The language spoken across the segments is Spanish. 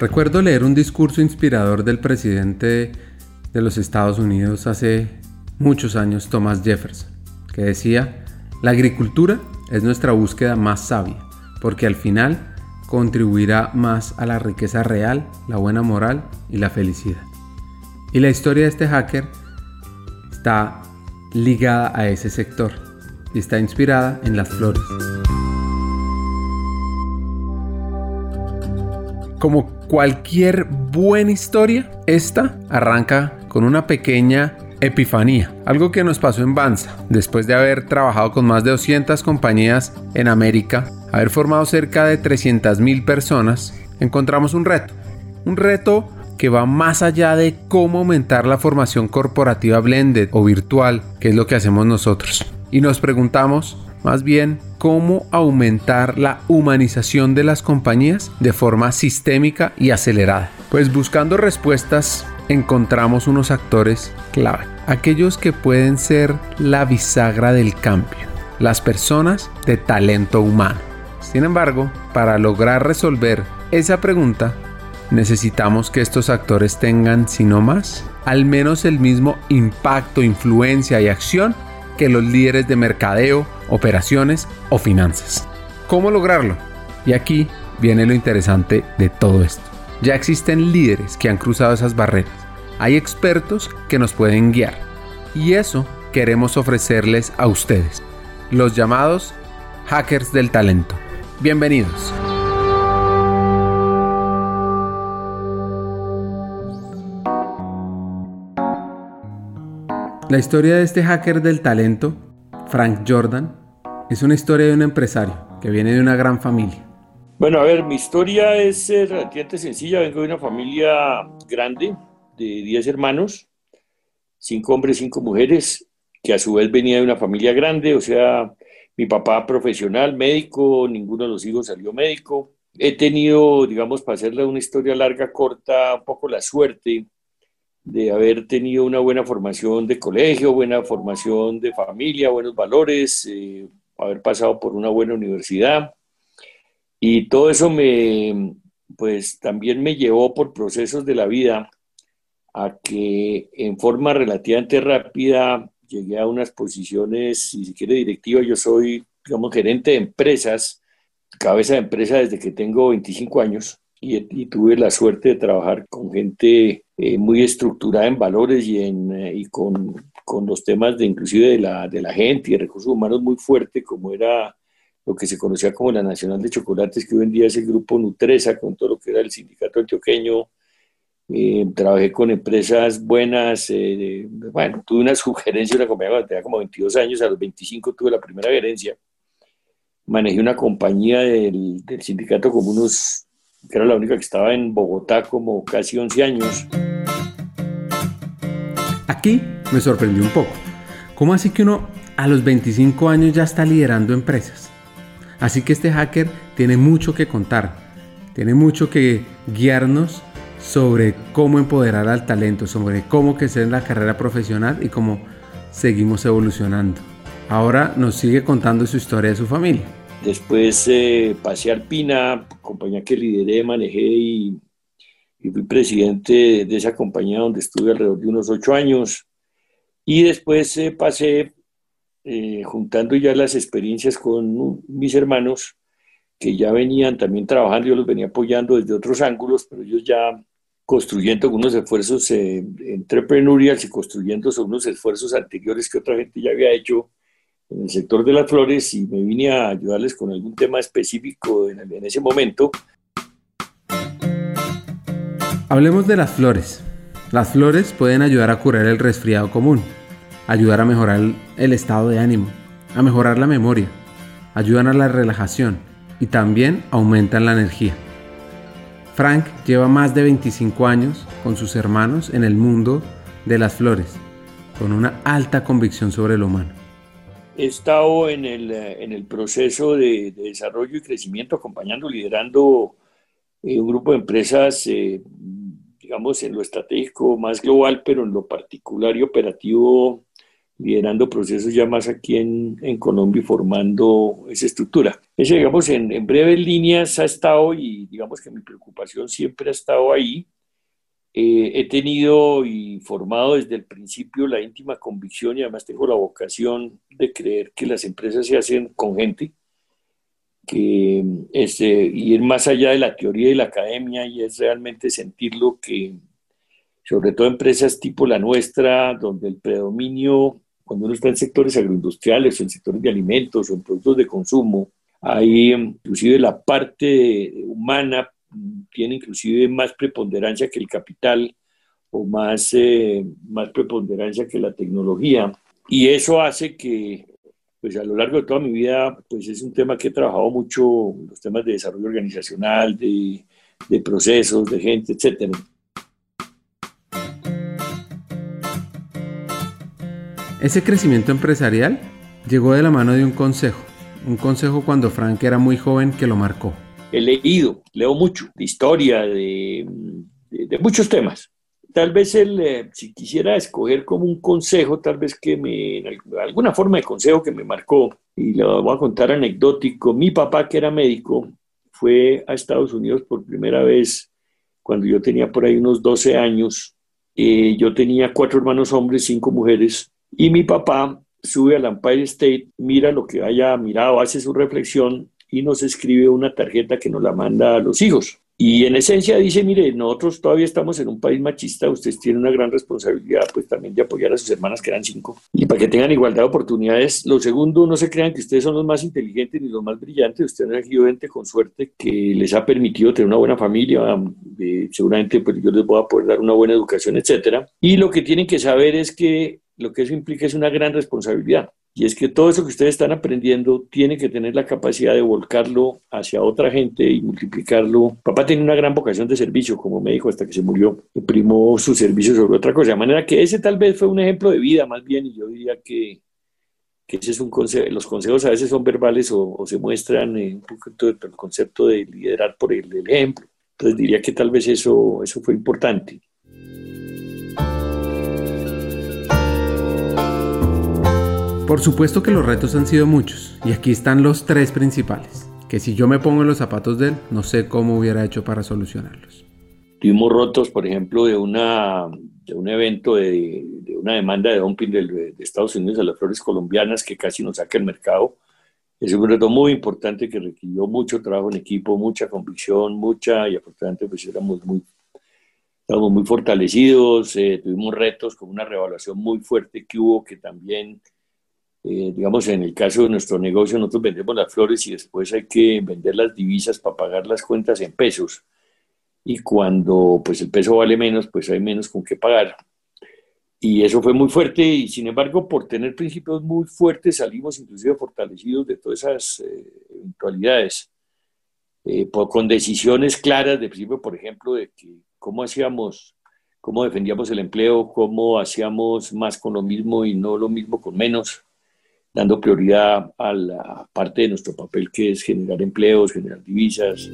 Recuerdo leer un discurso inspirador del presidente de los Estados Unidos hace muchos años, Thomas Jefferson, que decía, la agricultura es nuestra búsqueda más sabia, porque al final contribuirá más a la riqueza real, la buena moral y la felicidad. Y la historia de este hacker está ligada a ese sector y está inspirada en las flores. Como cualquier buena historia, esta arranca con una pequeña epifanía, algo que nos pasó en Banza, después de haber trabajado con más de 200 compañías en América, haber formado cerca de 300.000 personas, encontramos un reto, un reto que va más allá de cómo aumentar la formación corporativa blended o virtual, que es lo que hacemos nosotros. Y nos preguntamos, más bien, cómo aumentar la humanización de las compañías de forma sistémica y acelerada. Pues buscando respuestas encontramos unos actores clave, aquellos que pueden ser la bisagra del cambio, las personas de talento humano. Sin embargo, para lograr resolver esa pregunta, necesitamos que estos actores tengan, si no más, al menos el mismo impacto, influencia y acción que los líderes de mercadeo, operaciones o finanzas. ¿Cómo lograrlo? Y aquí viene lo interesante de todo esto. Ya existen líderes que han cruzado esas barreras. Hay expertos que nos pueden guiar. Y eso queremos ofrecerles a ustedes, los llamados hackers del talento. Bienvenidos. La historia de este hacker del talento, Frank Jordan, es una historia de un empresario que viene de una gran familia. Bueno, a ver, mi historia es eh, relativamente sencilla. Vengo de una familia grande, de 10 hermanos, 5 hombres, 5 mujeres, que a su vez venía de una familia grande, o sea, mi papá profesional, médico, ninguno de los hijos salió médico. He tenido, digamos, para hacerle una historia larga, corta, un poco la suerte de haber tenido una buena formación de colegio, buena formación de familia, buenos valores, eh, haber pasado por una buena universidad. Y todo eso me, pues también me llevó por procesos de la vida a que en forma relativamente rápida llegué a unas posiciones, si se quiere, directiva. Yo soy, digamos, gerente de empresas, cabeza de empresa desde que tengo 25 años y, tuve la suerte de trabajar con gente eh, muy estructurada en valores y, en, eh, y con, con, los temas de inclusive de la, de la gente y de recursos humanos muy fuerte, como era lo que se conocía como la Nacional de Chocolates, que hoy en día es el grupo Nutresa, con todo lo que era el sindicato antioqueño. Eh, trabajé con empresas buenas, bueno, tuve una sugerencia, una compañía cuando tenía como 22 años, a los 25 tuve la primera gerencia. Manejé una compañía del, del sindicato como unos que era la única que estaba en Bogotá como casi 11 años. Aquí me sorprendió un poco. ¿Cómo así que uno a los 25 años ya está liderando empresas? Así que este hacker tiene mucho que contar, tiene mucho que guiarnos sobre cómo empoderar al talento, sobre cómo crecer en la carrera profesional y cómo seguimos evolucionando. Ahora nos sigue contando su historia de su familia. Después eh, pasé a Alpina, compañía que lideré, manejé y, fui presidente de esa compañía donde estuve alrededor de unos ocho años. Y después eh, pasé eh, juntando ya las experiencias con mis hermanos que ya venían también trabajando, yo los venía apoyando desde otros ángulos, pero ellos ya construyendo unos esfuerzos entrepreneuriales y construyendo unos esfuerzos anteriores que otra gente ya había hecho en el sector de las flores y me vine a ayudarles con algún tema específico en, ese momento. Hablemos de las flores. Las flores pueden ayudar a curar el resfriado común, ayudar a mejorar el estado de ánimo, a mejorar la memoria, ayudan a la relajación y también aumentan la energía. Frank lleva más de 25 años con sus hermanos en el mundo de las flores, con una alta convicción sobre lo humano he estado en el, eh, en el proceso de, desarrollo y crecimiento, acompañando, liderando eh, un grupo de empresas, eh, digamos, en lo estratégico más global, pero en lo particular y operativo liderando procesos ya más aquí en, en Colombia y formando esa estructura. Ese, digamos, en, en, breves líneas ha estado y digamos que mi preocupación siempre ha estado ahí. Eh, he tenido y formado desde el principio la íntima convicción y además tengo la vocación de creer que las empresas se hacen con gente, que es este, ir más allá de la teoría y la academia y es realmente sentir lo que, sobre todo empresas tipo la nuestra, donde el predominio cuando uno está en sectores agroindustriales, en sectores de alimentos o en productos de consumo, hay inclusive la parte humana tiene inclusive más preponderancia que el capital o más, eh, más preponderancia que la tecnología. Y eso hace que, pues a lo largo de toda mi vida, pues es un tema que he trabajado mucho, los temas de desarrollo organizacional, de, de procesos, de gente, etcétera. Ese crecimiento empresarial llegó de la mano de un consejo, un consejo cuando Frank era muy joven que lo marcó. He leído, leo mucho, de historia, de, muchos temas. Tal vez él, eh, si quisiera escoger como un consejo, tal vez que me, alguna forma de consejo que me marcó, y lo voy a contar anecdótico, mi papá que era médico fue a Estados Unidos por primera vez cuando yo tenía por ahí unos 12 años. Eh, yo tenía cuatro hermanos hombres, cinco mujeres, y mi papá sube al Empire State, mira lo que haya mirado, hace su reflexión y nos escribe una tarjeta que nos la manda a los hijos. Y en esencia dice, mire, nosotros todavía estamos en un país machista, ustedes tienen una gran responsabilidad pues también de apoyar a sus hermanas que eran cinco y para que tengan igualdad de oportunidades. Lo segundo, no se crean que ustedes son los más inteligentes ni los más brillantes, ustedes han sido gente con suerte que les ha permitido tener una buena familia, seguramente pues yo les voy a poder dar una buena educación, etcétera. Y lo que tienen que saber es que lo que eso implica es una gran responsabilidad. Y es que todo eso que ustedes están aprendiendo tiene que tener la capacidad de volcarlo hacia otra gente y multiplicarlo. Papá tiene una gran vocación de servicio, como me dijo hasta que se murió. Imprimó su servicio sobre otra cosa. De manera que ese tal vez fue un ejemplo de vida más bien, y yo diría que, ese es un consejo. Los consejos a veces son verbales o, se muestran en un poquito el concepto de liderar por el, el ejemplo. Entonces diría que tal vez eso, eso fue importante. Por supuesto que los retos han sido muchos, y aquí están los tres principales, que si yo me pongo en los zapatos de él, no sé cómo hubiera hecho para solucionarlos. Tuvimos rotos, por ejemplo, de, una, de un evento de, una demanda de dumping de, de, Estados Unidos a las flores colombianas que casi nos saca el mercado. Es un reto muy importante que requirió mucho trabajo en equipo, mucha convicción, mucha, y afortunadamente pues éramos muy, estábamos muy fortalecidos, eh, tuvimos retos con una revaluación muy fuerte que hubo que también eh, digamos, en el caso de nuestro negocio, nosotros vendemos las flores y después hay que vender las divisas para pagar las cuentas en pesos. Y cuando pues el peso vale menos, pues hay menos con qué pagar. Y eso fue muy fuerte y sin embargo, por tener principios muy fuertes, salimos inclusive fortalecidos de todas esas eh, eventualidades. Eh, con decisiones claras de principio, por ejemplo, de que cómo hacíamos, cómo defendíamos el empleo, cómo hacíamos más con lo mismo y no lo mismo con menos dando prioridad a la parte de nuestro papel que es generar empleos, generar divisas.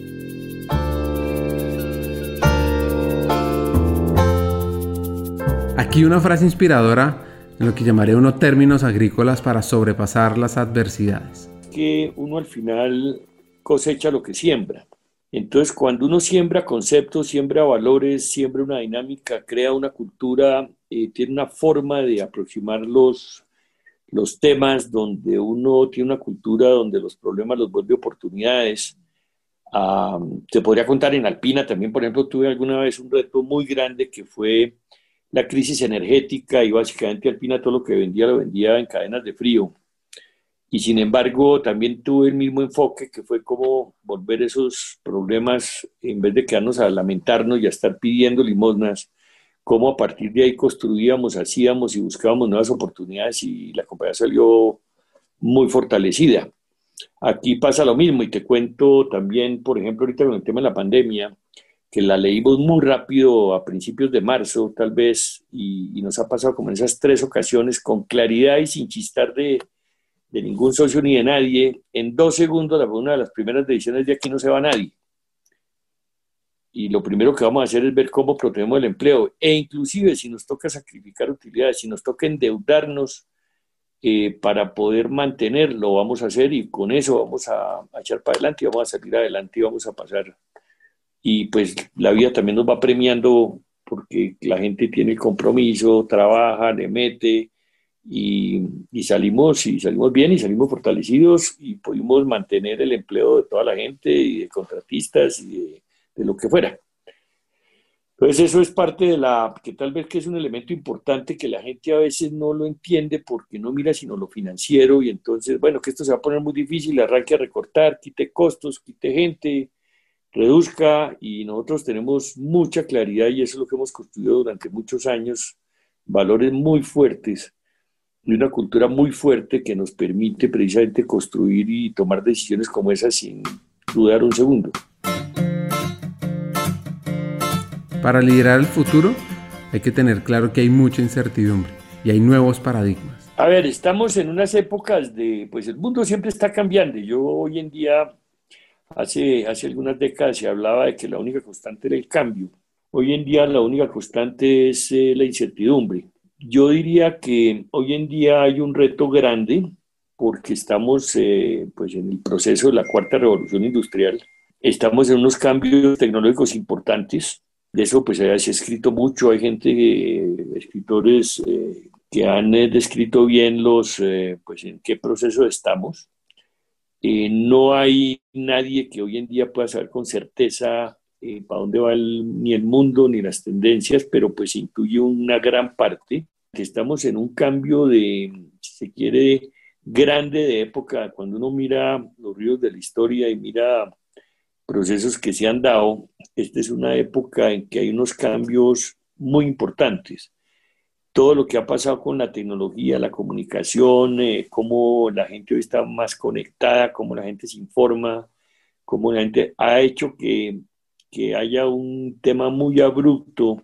Aquí una frase inspiradora en lo que llamaré unos términos agrícolas para sobrepasar las adversidades. Que uno al final cosecha lo que siembra. Entonces, cuando uno siembra conceptos, siembra valores, siembra una dinámica, crea una cultura, eh, tiene una forma de aproximar los los temas donde uno tiene una cultura donde los problemas los vuelve oportunidades. se podría contar en Alpina también, por ejemplo, tuve alguna vez un reto muy grande que fue la crisis energética y básicamente Alpina todo lo que vendía lo vendía en cadenas de frío. Y sin embargo, también tuve el mismo enfoque que fue como volver esos problemas, en vez de quedarnos a lamentarnos y a estar pidiendo limosnas, cómo a partir de ahí construíamos, hacíamos y buscábamos nuevas oportunidades y la compañía salió muy fortalecida. Aquí pasa lo mismo y te cuento también, por ejemplo, ahorita con el tema de la pandemia, que la leímos muy rápido a principios de marzo, tal vez, y, nos ha pasado como en esas tres ocasiones con claridad y sin chistar de, de ningún socio ni de nadie. En dos segundos, la una de las primeras decisiones de aquí no se va nadie y lo primero que vamos a hacer es ver cómo protegemos el empleo e inclusive si nos toca sacrificar utilidades, si nos toca endeudarnos eh, para poder mantenerlo vamos a hacer y con eso vamos a, a, echar para adelante y vamos a salir adelante y vamos a pasar. Y pues la vida también nos va premiando porque la gente tiene el compromiso, trabaja, le mete y, y, salimos y salimos bien y salimos fortalecidos y pudimos mantener el empleo de toda la gente y de contratistas y de, de lo que fuera. Entonces eso es parte de la, que tal vez que es un elemento importante que la gente a veces no lo entiende porque no mira sino lo financiero y entonces, bueno, que esto se va a poner muy difícil, arranque a recortar, quite costos, quite gente, reduzca y nosotros tenemos mucha claridad y eso es lo que hemos construido durante muchos años, valores muy fuertes y una cultura muy fuerte que nos permite precisamente construir y tomar decisiones como esas sin dudar un segundo. Para liderar el futuro hay que tener claro que hay mucha incertidumbre y hay nuevos paradigmas. A ver, estamos en unas épocas de, pues el mundo siempre está cambiando. Yo hoy en día, hace, hace algunas décadas se hablaba de que la única constante era el cambio. Hoy en día la única constante es eh, la incertidumbre. Yo diría que hoy en día hay un reto grande porque estamos eh, pues en el proceso de la cuarta revolución industrial. Estamos en unos cambios tecnológicos importantes de eso pues se ha escrito mucho, hay gente, eh, escritores eh, que han eh, descrito bien los, pues en qué proceso estamos. no hay nadie que hoy en día pueda saber con certeza para dónde va ni el mundo ni las tendencias, pero pues incluye una gran parte que estamos en un cambio de, si se quiere, grande de época. Cuando uno mira los ríos de la historia y mira procesos que se han dado, esta es una época en que hay unos cambios muy importantes. Todo lo que ha pasado con la tecnología, la comunicación, eh, cómo la gente hoy está más conectada, cómo la gente se informa, cómo la gente ha hecho que, que haya un tema muy abrupto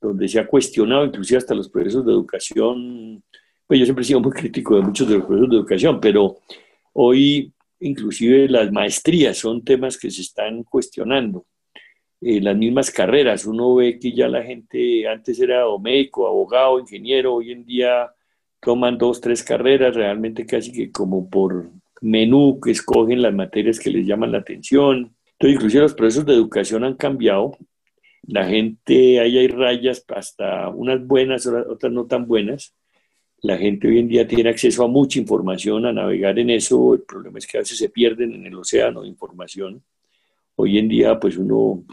donde se ha cuestionado inclusive hasta los procesos de educación. Pues yo siempre he sido muy crítico de muchos de los procesos de educación, pero hoy inclusive las maestrías son temas que se están cuestionando. Eh, las mismas carreras, uno ve que ya la gente antes era médico, abogado, ingeniero, hoy en día toman dos, tres carreras, realmente casi que como por menú que escogen las materias que les llaman la atención. Entonces, inclusive los procesos de educación han cambiado. La gente, ahí hay rayas hasta unas buenas, otras no tan buenas. La gente hoy en día tiene acceso a mucha información, a navegar en eso. El problema es que a veces se pierden en el océano de información. Hoy en día, pues uno,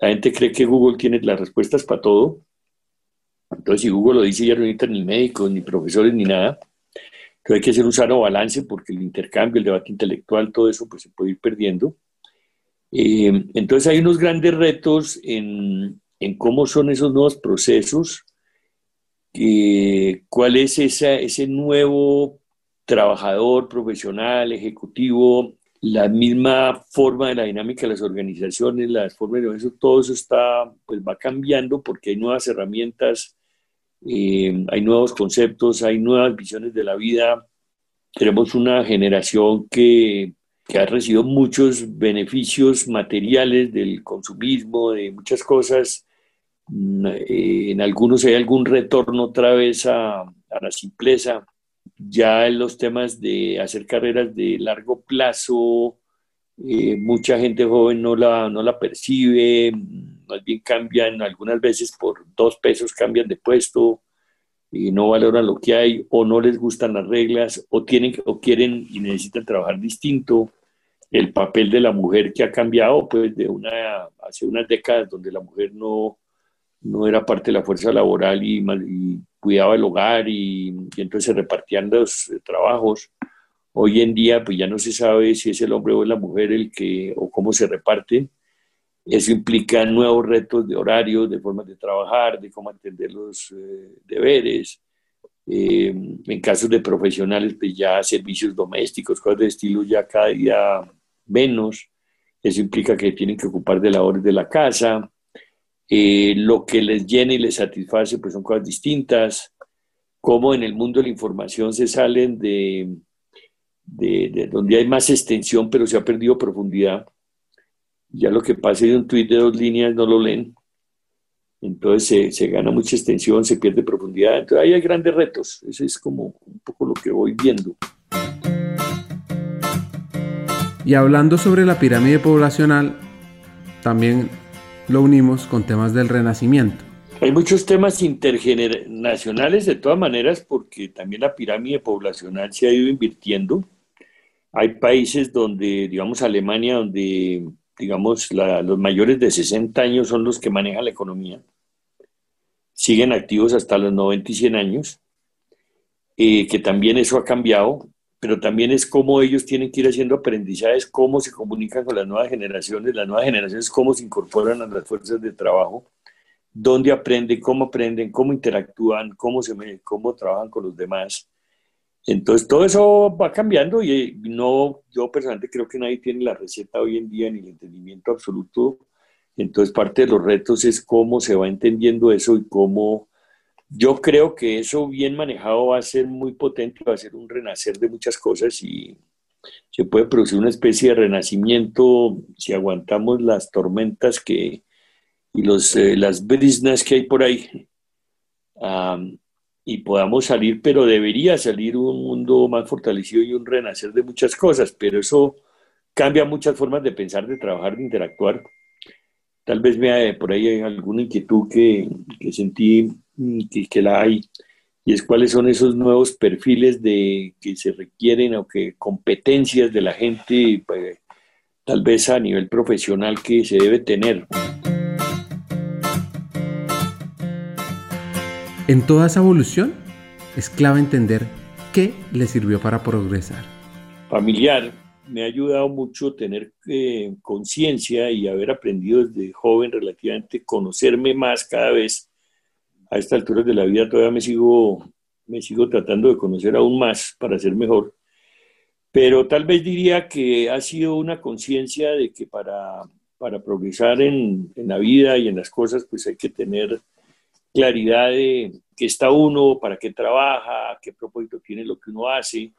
la gente cree que Google tiene las respuestas para todo. Entonces, si Google lo dice, ya no necesitan ni médicos, ni profesores, ni nada. Entonces hay que hacer un sano balance porque el intercambio, el debate intelectual, todo eso, pues se puede ir perdiendo. Eh, entonces hay unos grandes retos en, en cómo son esos nuevos procesos cuál es ese nuevo trabajador, profesional, ejecutivo, la misma forma de la dinámica de las organizaciones, las formas de eso, todo eso está, pues va cambiando porque hay nuevas herramientas, eh, hay nuevos conceptos, hay nuevas visiones de la vida. Tenemos una generación que, que ha recibido muchos beneficios materiales del consumismo, de muchas cosas, eh, en algunos hay algún retorno otra vez a, la simpleza. Ya en los temas de hacer carreras de largo plazo, eh, mucha gente joven no la, no la percibe, más bien cambian, algunas veces por dos pesos cambian de puesto y no valoran lo que hay o no les gustan las reglas o, tienen, o quieren y necesitan trabajar distinto. El papel de la mujer que ha cambiado pues de una, hace unas décadas donde la mujer no, no era parte de la fuerza laboral y, cuidaba el hogar y, entonces se repartían los eh, trabajos. Hoy en día pues ya no se sabe si es el hombre o la mujer el que o cómo se reparten. Eso implica nuevos retos de horarios, de formas de trabajar, de cómo atender los eh, deberes. Eh, en casos de profesionales, pues ya servicios domésticos, cosas de estilo ya cada día menos. Eso implica que tienen que ocupar de labores de la casa, eh, lo que les llena y les satisface pues son cosas distintas, cómo en el mundo de la información se salen de, de, donde hay más extensión pero se ha perdido profundidad. Ya lo que pase de un tweet de dos líneas no lo leen. entonces se, gana mucha extensión, se pierde profundidad, entonces ahí hay grandes retos, eso es como un poco lo que voy viendo. Y hablando sobre la pirámide poblacional, también lo unimos con temas del renacimiento. Hay muchos temas intergeneracionales de todas maneras porque también la pirámide poblacional se ha ido invirtiendo. Hay países donde, digamos Alemania, donde digamos, los mayores de 60 años son los que manejan la economía. Siguen activos hasta los 90 y 100 años, eh, que también eso ha cambiado, pero también es cómo ellos tienen que ir haciendo aprendizajes, cómo se comunican con las nuevas generaciones, las nuevas generaciones, cómo se incorporan a las fuerzas de trabajo, dónde aprenden, cómo aprenden, cómo interactúan, cómo, se, cómo trabajan con los demás. Entonces, todo eso va cambiando y no, yo personalmente creo que nadie tiene la receta hoy en día ni el entendimiento absoluto. Entonces, parte de los retos es cómo se va entendiendo eso y cómo yo creo que eso bien manejado va a ser muy potente, va a ser un renacer de muchas cosas y se puede producir una especie de renacimiento si aguantamos las tormentas que, y los, eh, las brisnas que hay por ahí y podamos salir, pero debería salir un mundo más fortalecido y un renacer de muchas cosas, pero eso cambia muchas formas de pensar, de trabajar, de interactuar. Tal vez me, por ahí hay alguna inquietud que, que sentí mm, que, que, la hay, y es cuáles son esos nuevos perfiles de, que se requieren o que competencias de la gente, pues, tal vez a nivel profesional que se debe tener. En toda esa evolución es clave entender qué le sirvió para progresar. Familiar, me ha ayudado mucho tener eh, conciencia y haber aprendido desde joven relativamente conocerme más cada vez. A esta altura de la vida todavía me sigo, me sigo tratando de conocer aún más para ser mejor. Pero tal vez diría que ha sido una conciencia de que para, para progresar en, en la vida y en las cosas, pues hay que tener claridad de qué está uno, para qué trabaja, qué propósito tiene lo que uno hace.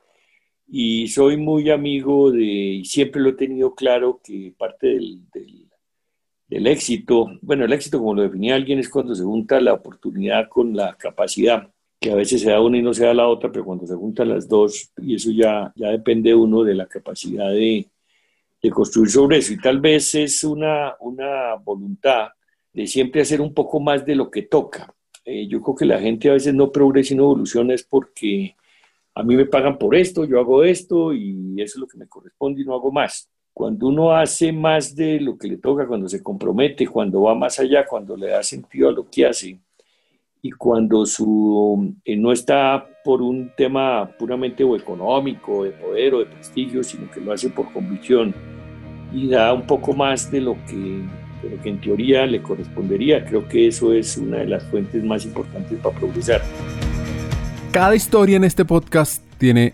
Y soy muy amigo de, y siempre lo he tenido claro, que parte del, éxito, bueno, el éxito como lo definía alguien es cuando se junta la oportunidad con la capacidad, que a veces se da una y no se da la otra, pero cuando se juntan las dos, y eso ya, ya depende uno de la capacidad de, de construir sobre eso. Y tal vez es una, una voluntad de siempre hacer un poco más de lo que toca. Eh, yo creo que la gente a veces no progresa y no evoluciona es porque a mí me pagan por esto, yo hago esto y eso es lo que me corresponde y no hago más. Cuando uno hace más de lo que le toca, cuando se compromete, cuando va más allá, cuando le da sentido a lo que hace y cuando su, eh, no está por un tema puramente o económico, de poder o de prestigio, sino que lo hace por convicción y da un poco más de lo que que en teoría le correspondería. Creo que eso es una de las fuentes más importantes para progresar. Cada historia en este podcast tiene